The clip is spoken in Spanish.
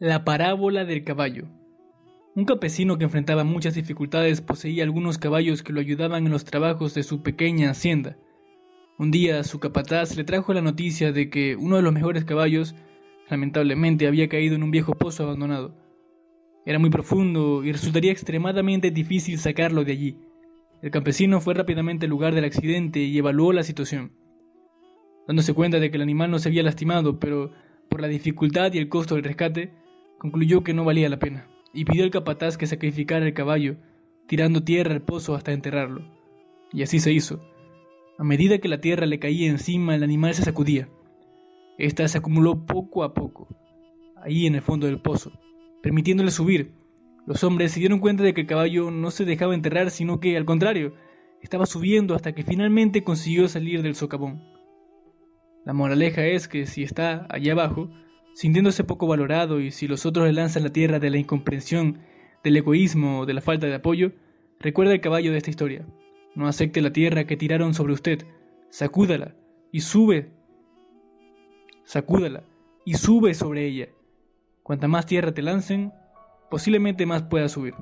La parábola del caballo. Un campesino que enfrentaba muchas dificultades poseía algunos caballos que lo ayudaban en los trabajos de su pequeña hacienda. Un día su capataz le trajo la noticia de que uno de los mejores caballos lamentablemente había caído en un viejo pozo abandonado. Era muy profundo y resultaría extremadamente difícil sacarlo de allí. El campesino fue rápidamente al lugar del accidente y evaluó la situación. Dándose cuenta de que el animal no se había lastimado, pero por la dificultad y el costo del rescate, concluyó que no valía la pena, y pidió al capataz que sacrificara el caballo, tirando tierra al pozo hasta enterrarlo. Y así se hizo. A medida que la tierra le caía encima, el animal se sacudía. Esta se acumuló poco a poco, ahí en el fondo del pozo, permitiéndole subir. Los hombres se dieron cuenta de que el caballo no se dejaba enterrar, sino que, al contrario, estaba subiendo hasta que finalmente consiguió salir del socavón. La moraleja es que si está allá abajo, sintiéndose poco valorado y si los otros le lanzan la tierra de la incomprensión, del egoísmo o de la falta de apoyo, recuerda el caballo de esta historia. No acepte la tierra que tiraron sobre usted, sacúdala y sube. Sacúdala y sube sobre ella. Cuanta más tierra te lancen, posiblemente más puedas subir.